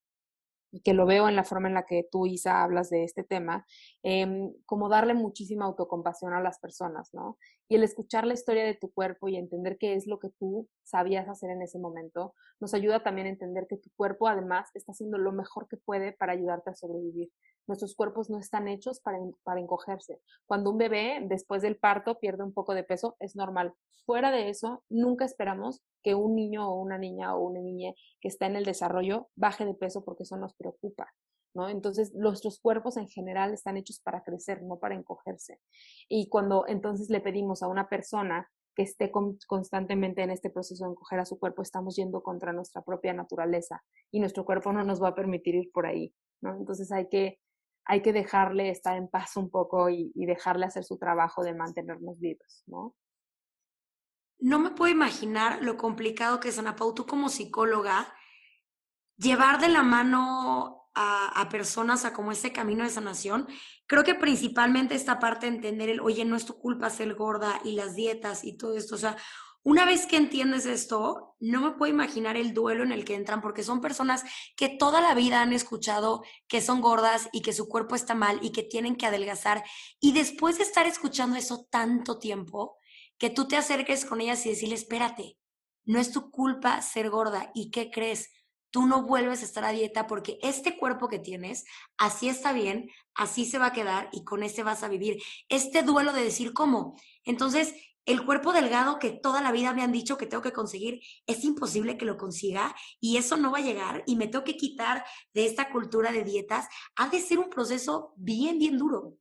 y que lo veo en la forma en la que tú, Isa, hablas de este tema, em, como darle muchísima autocompasión a las personas, ¿no? Y el escuchar la historia de tu cuerpo y entender qué es lo que tú sabías hacer en ese momento, nos ayuda también a entender que tu cuerpo además está haciendo lo mejor que puede para ayudarte a sobrevivir. Nuestros cuerpos no están hechos para, para encogerse. Cuando un bebé después del parto pierde un poco de peso, es normal. Fuera de eso, nunca esperamos que un niño o una niña o una niña que está en el desarrollo baje de peso porque eso nos preocupa. ¿No? Entonces, nuestros cuerpos en general están hechos para crecer, no para encogerse. Y cuando entonces le pedimos a una persona que esté constantemente en este proceso de encoger a su cuerpo, estamos yendo contra nuestra propia naturaleza y nuestro cuerpo no nos va a permitir ir por ahí, ¿no? Entonces hay que hay que dejarle estar en paz un poco y, dejarle hacer su trabajo de mantenernos vivos, ¿no? No me puedo imaginar lo complicado que es, Ana Pau, tú como psicóloga, llevar de la mano a, personas a como este camino de sanación. Creo que principalmente esta parte de entender el, oye, no es tu culpa ser gorda y las dietas y todo esto. O sea, una vez que entiendes esto, no me puedo imaginar el duelo en el que entran, porque son personas que toda la vida han escuchado que son gordas y que su cuerpo está mal y que tienen que adelgazar. Y después de estar escuchando eso tanto tiempo, que tú te acerques con ellas y decirle, espérate, no es tu culpa ser gorda. ¿Y qué crees? Tú no vuelves a estar a dieta porque este cuerpo que tienes, así está bien, así se va a quedar y con este vas a vivir. Este duelo de decir cómo. Entonces, el cuerpo delgado que toda la vida me han dicho que tengo que conseguir, es imposible que lo consiga y eso no va a llegar y me tengo que quitar de esta cultura de dietas. Ha de ser un proceso bien, bien duro.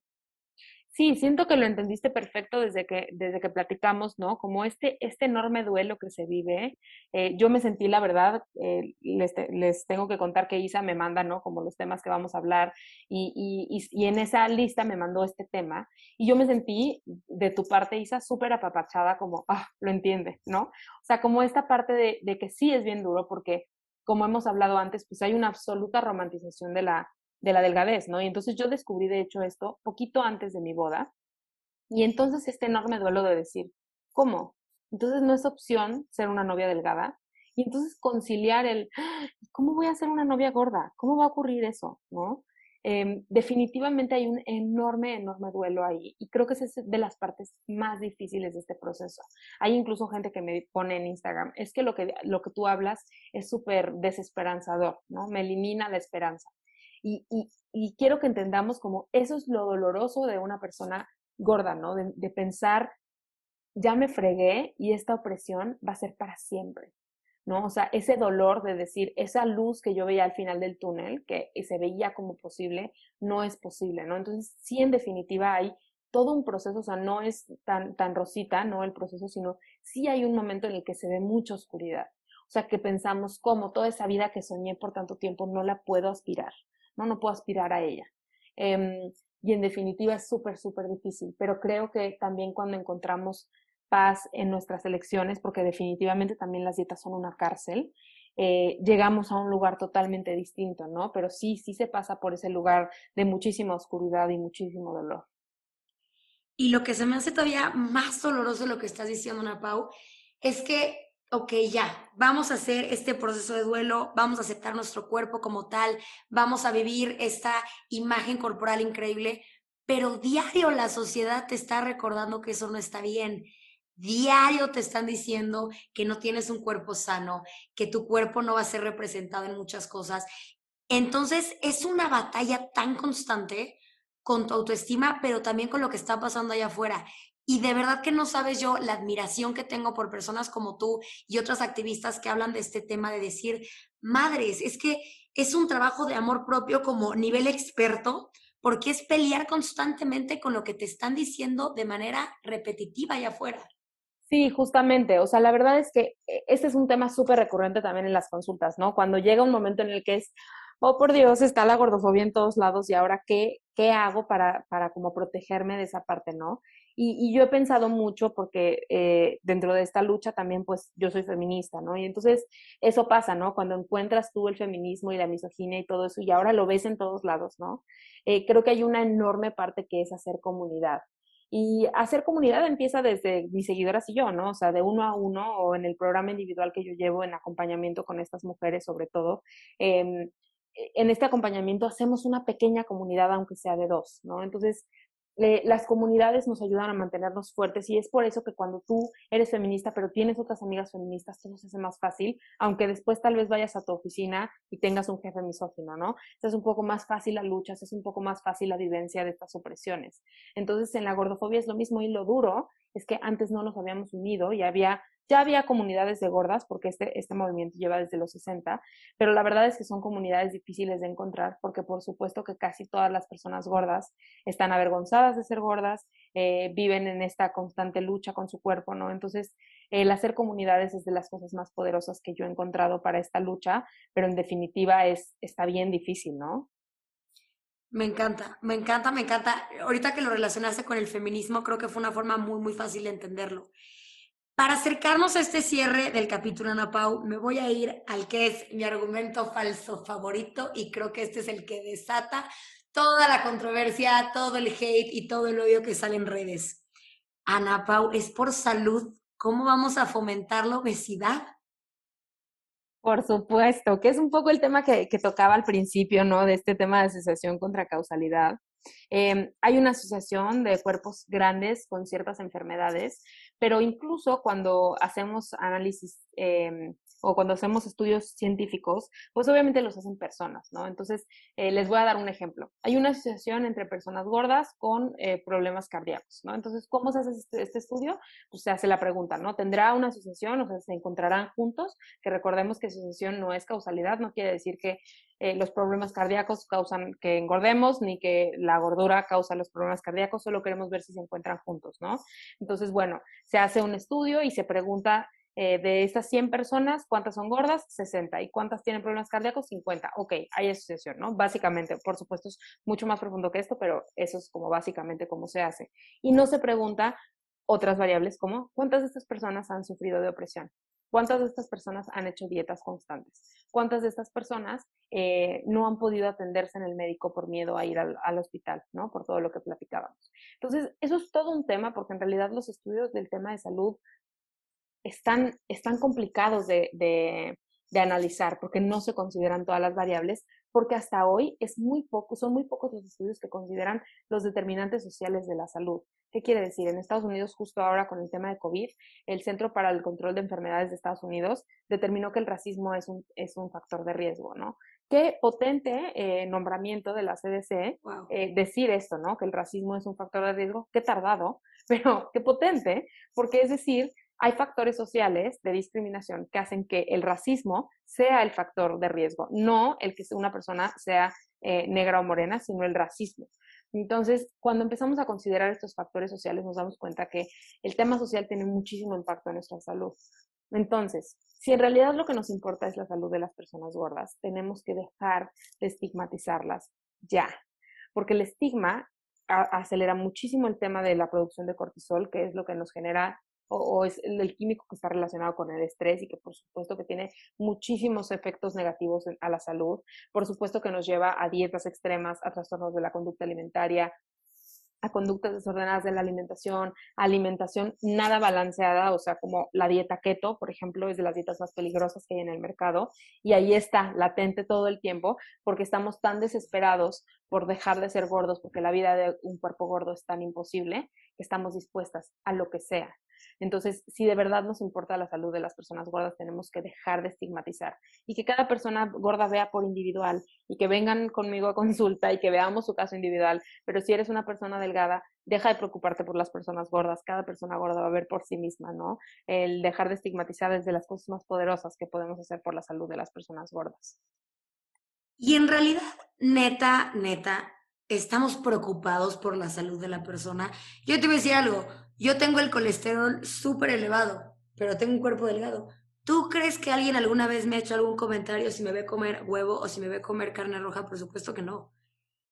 Sí, siento que lo entendiste perfecto desde que, desde que platicamos, ¿no? Como este, este enorme duelo que se vive. Eh, yo me sentí, la verdad, eh, les, les, tengo que contar que Isa me manda, ¿no? Como los temas que vamos a hablar y, y, y, en esa lista me mandó este tema y yo me sentí de tu parte, Isa, súper apapachada, como, ah, lo entiende, ¿no? O sea, como esta parte de, de que sí es bien duro porque, como hemos hablado antes, pues hay una absoluta romantización de la, de la delgadez, ¿no? Y entonces yo descubrí, de hecho, esto poquito antes de mi boda. Y entonces este enorme duelo de decir, ¿cómo? Entonces no es opción ser una novia delgada. Y entonces conciliar el, ¡Ah! ¿cómo voy a ser una novia gorda? ¿Cómo va a ocurrir eso? ¿No? Em, definitivamente hay un enorme, enorme duelo ahí y creo que es de las partes más difíciles de este proceso. Hay incluso gente que me pone en Instagram, es que lo que, lo que tú hablas es súper desesperanzador, ¿no? Me elimina la esperanza. Y, y, quiero que entendamos como eso es lo doloroso de una persona gorda, ¿no? De, pensar, ya me fregué y esta opresión va a ser para siempre. ¿no? O sea, ese dolor de decir, esa luz que yo veía al final del túnel, que se veía como posible, no es posible, ¿no? Entonces, sí, en definitiva, hay todo un proceso, o sea, no es tan, tan rosita, ¿no? El proceso, sino sí hay un momento en el que se ve mucha oscuridad. O sea, que pensamos, como toda esa vida que soñé por tanto tiempo no la puedo aspirar, ¿no? No puedo aspirar a ella. Em, y en definitiva es súper, súper difícil, pero creo que también cuando encontramos paz en nuestras elecciones, porque definitivamente también las dietas son una cárcel, eh, llegamos a un lugar totalmente distinto, ¿no? Pero sí, sí se pasa por ese lugar de muchísima oscuridad y muchísimo dolor. Y lo que se me hace todavía más doloroso lo que estás diciendo, Ana Pau, es que ok, ya, vamos a hacer este proceso de duelo, vamos a aceptar nuestro cuerpo como tal, vamos a vivir esta imagen corporal increíble, pero diario la sociedad te está recordando que eso no está bien. Diario te están diciendo que no tienes un cuerpo sano, que tu cuerpo no va a ser representado en muchas cosas. Entonces es una batalla tan constante con tu autoestima, pero también con lo que está pasando allá afuera. Y de verdad que no sabes yo la admiración que tengo por personas como tú y otras activistas que hablan de este tema de decir, madres, es que es un trabajo de amor propio como nivel experto, porque es pelear constantemente con lo que te están diciendo de manera repetitiva allá afuera. Sí, justamente. O sea, la verdad es que este es un tema súper recurrente también en las consultas, ¿no? Cuando llega un momento en el que es, oh por Dios, está la gordofobia en todos lados y ahora qué, qué hago para, para como protegerme de esa parte, ¿no? Y, yo he pensado mucho porque eh, dentro de esta lucha también pues yo soy feminista, ¿no? Y entonces eso pasa, ¿no? Cuando encuentras tú el feminismo y la misoginia y todo eso y ahora lo ves en todos lados, ¿no? Eh, creo que hay una enorme parte que es hacer comunidad. Y hacer comunidad empieza desde mis seguidoras y yo, ¿no? O sea, de uno a uno o en el programa individual que yo llevo en acompañamiento con estas mujeres, sobre todo. Em, en este acompañamiento hacemos una pequeña comunidad, aunque sea de dos, ¿no? Entonces, las comunidades nos ayudan a mantenernos fuertes y es por eso que cuando tú eres feminista pero tienes otras amigas feministas, todo se hace más fácil, aunque después tal vez vayas a tu oficina y tengas un jefe misógino, ¿no? es un poco más fácil la lucha, es un poco más fácil la vivencia de estas opresiones. Entonces en la gordofobia es lo mismo y lo duro es que antes no nos habíamos unido y había ya había comunidades de gordas, porque este, este movimiento lleva desde los 60, pero la verdad es que son comunidades difíciles de encontrar, porque por supuesto que casi todas las personas gordas están avergonzadas de ser gordas, eh, viven en esta constante lucha con su cuerpo, ¿no? Entonces, el hacer comunidades es de las cosas más poderosas que yo he encontrado para esta lucha, pero en definitiva es, está bien difícil, ¿no? Me encanta, me encanta, me encanta. Ahorita que lo relacionaste con el feminismo, creo que fue una forma muy, muy fácil de entenderlo. Para acercarnos a este cierre del capítulo, Ana Pau, me voy a ir al que es mi argumento falso favorito y creo que este es el que desata toda la controversia, todo el hate y todo el odio que sale en redes. Ana Pau, es por salud. ¿Cómo vamos a fomentar la obesidad? Por supuesto, que es un poco el tema que, tocaba al principio, ¿no? De este tema de asociación contra causalidad. Em, hay una asociación de cuerpos grandes con ciertas enfermedades, pero incluso cuando hacemos análisis em, o cuando hacemos estudios científicos, pues obviamente los hacen personas, ¿no? Entonces, eh, les voy a dar un ejemplo. Hay una asociación entre personas gordas con eh, problemas cardíacos, ¿no? Entonces, ¿cómo se hace este, este, estudio? Pues se hace la pregunta, ¿no? ¿Tendrá una asociación? O sea, se encontrarán juntos, que recordemos que asociación no es causalidad, no quiere decir que eh, los problemas cardíacos causan que engordemos, ni que la gordura causa los problemas cardíacos, solo queremos ver si se encuentran juntos, ¿no? Entonces, bueno, se hace un estudio y se pregunta eh, de estas 100 personas, ¿cuántas son gordas? 60. ¿Y cuántas tienen problemas cardíacos? 50. Ok, hay asociación, ¿no? Básicamente, por supuesto, es mucho más profundo que esto, pero eso es como básicamente cómo se hace. Y no se pregunta otras variables como cuántas de estas personas han sufrido de opresión, ¿Cuántas de estas personas han hecho dietas constantes? ¿Cuántas de estas personas eh, no han podido atenderse en el médico por miedo a ir al, hospital, ¿no? Por todo lo que platicábamos. Entonces, eso es todo un tema porque en realidad los estudios del tema de salud están, están complicados de, de, de analizar porque no se consideran todas las variables, porque hasta hoy es muy poco, son muy pocos los estudios que consideran los determinantes sociales de la salud. ¿Qué quiere decir? En Estados Unidos, justo ahora con el tema de COVID, el Centro para el Control de Enfermedades de Estados Unidos determinó que el racismo es un, es un factor de riesgo, ¿no? Qué potente eh, nombramiento de la CDC eh, decir esto, ¿no? Que el racismo es un factor de riesgo. Qué tardado, pero qué potente, porque es decir, hay factores sociales de discriminación que hacen que el racismo sea el factor de riesgo, no el que una persona sea eh, negra o morena, sino el racismo. Entonces, cuando empezamos a considerar estos factores sociales, nos damos cuenta que el tema social tiene muchísimo impacto en nuestra salud. Entonces, si en realidad lo que nos importa es la salud de las personas gordas, tenemos que dejar de estigmatizarlas ya, porque el estigma acelera muchísimo el tema de la producción de cortisol, que es lo que nos genera o, es el, químico que está relacionado con el estrés y que por supuesto que tiene muchísimos efectos negativos a la salud, por supuesto que nos lleva a dietas extremas, a trastornos de la conducta alimentaria, a conductas desordenadas de la alimentación, alimentación nada balanceada, o sea, como la dieta keto, por ejemplo, es de las dietas más peligrosas que hay en el mercado, y ahí está, latente todo el tiempo, porque estamos tan desesperados por dejar de ser gordos, porque la vida de un cuerpo gordo es tan imposible, que estamos dispuestas a lo que sea. Entonces, si de verdad nos importa la salud de las personas gordas, tenemos que dejar de estigmatizar y que cada persona gorda vea por individual y que vengan conmigo a consulta y que veamos su caso individual. Pero si eres una persona delgada, deja de preocuparte por las personas gordas. Cada persona gorda va a ver por sí misma, ¿no? El dejar de estigmatizar es de las cosas más poderosas que podemos hacer por la salud de las personas gordas. Y en realidad, neta, neta, estamos preocupados por la salud de la persona. Yo te voy a decir algo, yo tengo el colesterol súper elevado, pero tengo un cuerpo delgado. ¿Tú crees que alguien alguna vez me ha hecho algún comentario si me ve comer huevo o si me ve comer carne roja? Por supuesto que no.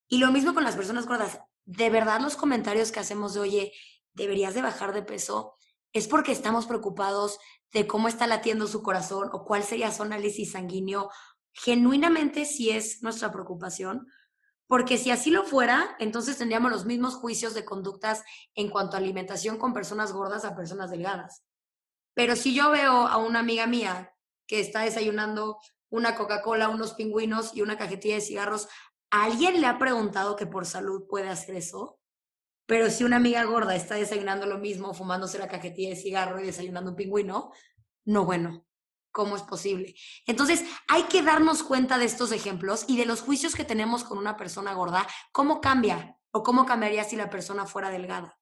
Y lo mismo con las personas gordas. De verdad los comentarios que hacemos de, oye, deberías de bajar de peso, es porque estamos preocupados de cómo está latiendo su corazón o cuál sería su análisis sanguíneo. Genuinamente sí es nuestra preocupación, porque si así lo fuera, entonces tendríamos los mismos juicios de conductas en cuanto a alimentación con personas gordas a personas delgadas. Pero si yo veo a una amiga mía que está desayunando una Coca-Cola, unos pingüinos y una cajetilla de cigarros, ¿alguien le ha preguntado que por salud puede hacer eso? Pero si una amiga gorda está desayunando lo mismo, fumándose la cajetilla de cigarro y desayunando un pingüino, no bueno. ¿Cómo es posible? Entonces, hay que darnos cuenta de estos ejemplos y de los juicios que tenemos con una persona gorda, cómo cambia o cómo cambiaría si la persona fuera delgada.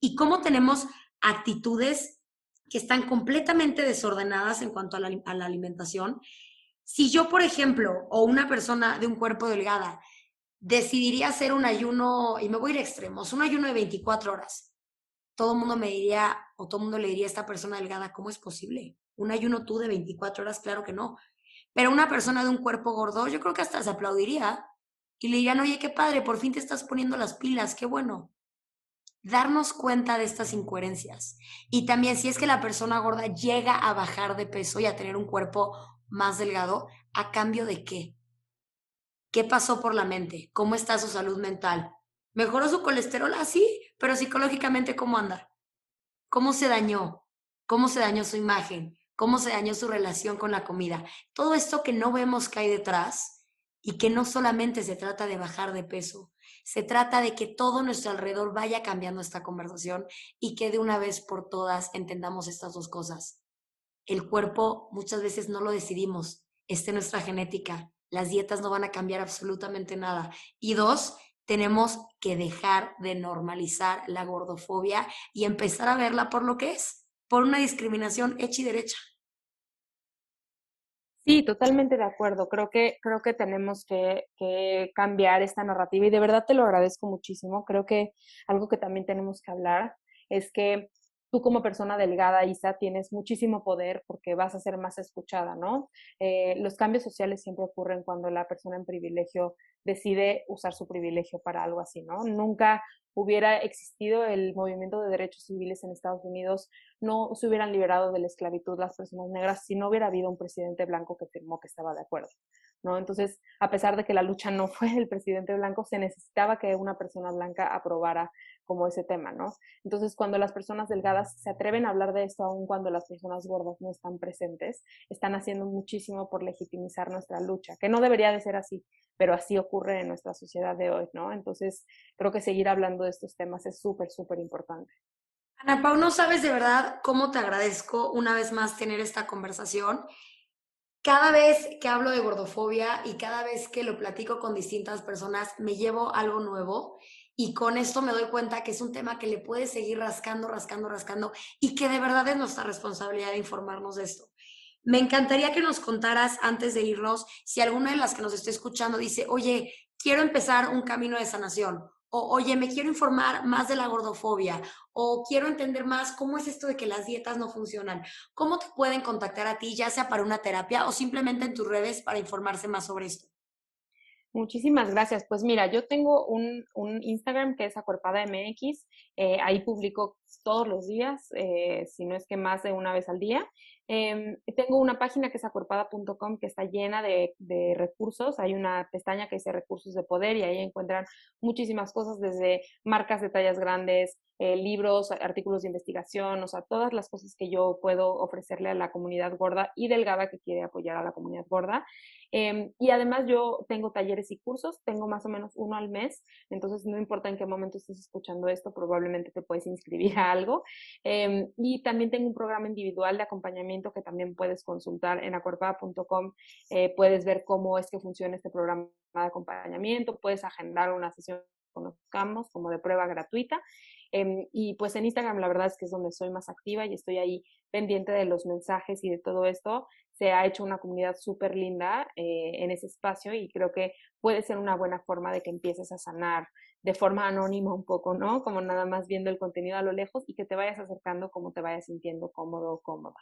Y cómo tenemos actitudes que están completamente desordenadas en cuanto a la, alimentación. Si yo, por ejemplo, o una persona de un cuerpo delgada, decidiría hacer un ayuno, y me voy a ir a extremos, un ayuno de 24 horas, todo el mundo me diría, o todo el mundo le diría a esta persona delgada, ¿cómo es posible? Un ayuno tú de 24 horas, claro que no. Pero una persona de un cuerpo gordo, yo creo que hasta se aplaudiría y le dirían, oye, qué padre, por fin te estás poniendo las pilas, qué bueno darnos cuenta de estas incoherencias. Y también si es que la persona gorda llega a bajar de peso y a tener un cuerpo más delgado, ¿a cambio de qué? ¿Qué pasó por la mente? ¿Cómo está su salud mental? ¿Mejoró su colesterol? así, ah, pero psicológicamente, ¿cómo anda? ¿Cómo se dañó? ¿Cómo se dañó su imagen? ¿Cómo se dañó su relación con la comida? Todo esto que no vemos que hay detrás y que no solamente se trata de bajar de peso, se trata de que todo nuestro alrededor vaya cambiando esta conversación y que de una vez por todas entendamos estas dos cosas. El cuerpo muchas veces no lo decidimos, está nuestra genética. Las dietas no van a cambiar absolutamente nada. Y dos, tenemos que dejar de normalizar la gordofobia y empezar a verla por lo que es, por una discriminación hecha y derecha. Sí, totalmente de acuerdo. Creo que, creo que tenemos que, cambiar esta narrativa y de verdad te lo agradezco muchísimo. Creo que algo que también tenemos que hablar es que tú como persona delgada, Isa, tienes muchísimo poder porque vas a ser más escuchada, ¿no? Eh, los cambios sociales siempre ocurren cuando la persona en privilegio decide usar su privilegio para algo así, ¿no? Nunca hubiera existido el movimiento de derechos civiles en Estados Unidos, no se hubieran liberado de la esclavitud las personas negras si no hubiera habido un presidente blanco que firmó que estaba de acuerdo. ¿No? Entonces, a pesar de que la lucha no fue del presidente blanco, se necesitaba que una persona blanca aprobara como ese tema, ¿no? Entonces, cuando las personas delgadas se atreven a hablar de esto, aun cuando las personas gordas no están presentes, están haciendo muchísimo por legitimizar nuestra lucha, que no debería de ser así, pero así ocurre en nuestra sociedad de hoy, ¿no? Entonces, creo que seguir hablando de estos temas es súper, súper importante. Ana Pau, no sabes de verdad cómo te agradezco una vez más tener esta conversación. Cada vez que hablo de gordofobia y cada vez que lo platico con distintas personas, me llevo algo nuevo y con esto me doy cuenta que es un tema que le puede seguir rascando, rascando, rascando y que de verdad es nuestra responsabilidad informarnos de esto. Me encantaría que nos contaras antes de irnos si alguna de las que nos esté escuchando dice, oye, quiero empezar un camino de sanación, o oye, me quiero informar más de la gordofobia, o quiero entender más cómo es esto de que las dietas no funcionan. ¿Cómo te pueden contactar a ti, ya sea para una terapia o simplemente en tus redes para informarse más sobre esto? Muchísimas gracias. Pues mira, yo tengo un, Instagram que es Acuerpada MX. Eh, ahí publico todos los días, eh, si no es que más de una vez al día. Em, tengo una página que es acuerpada.com que está llena de, recursos. Hay una pestaña que dice recursos de poder y ahí encuentran muchísimas cosas desde marcas de tallas grandes, eh, libros, artículos de investigación, o sea, todas las cosas que yo puedo ofrecerle a la comunidad gorda y delgada que quiere apoyar a la comunidad gorda. Em, y además yo tengo talleres y cursos, tengo más o menos uno al mes, entonces no importa en qué momento estés escuchando esto, probablemente te puedes inscribir a algo. Em, y también tengo un programa individual de acompañamiento que también puedes consultar en acuerpada.com. Eh, puedes ver cómo es que funciona este programa de acompañamiento, puedes agendar una sesión conozcamos como de prueba gratuita. Em, y pues en Instagram la verdad es que es donde soy más activa y estoy ahí pendiente de los mensajes y de todo esto se ha hecho una comunidad súper linda eh, en ese espacio y creo que puede ser una buena forma de que empieces a sanar de forma anónima un poco, ¿no? Como nada más viendo el contenido a lo lejos y que te vayas acercando como te vayas sintiendo cómodo o cómoda.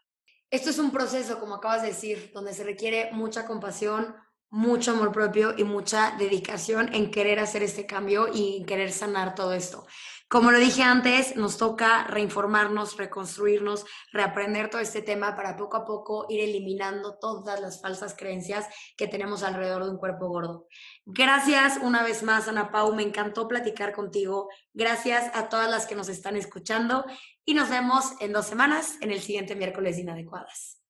esto es un proceso, como acabas de decir, donde se requiere mucha compasión, mucho amor propio y mucha dedicación en querer hacer este cambio y en querer sanar todo esto. Como lo dije antes, nos toca reinformarnos, reconstruirnos, reaprender todo este tema para poco a poco ir eliminando todas las falsas creencias que tenemos alrededor de un cuerpo gordo. Gracias una vez más, Ana Pau, me encantó platicar contigo. Gracias a todas las que nos están escuchando y nos vemos en dos semanas en el siguiente miércoles inadecuadas.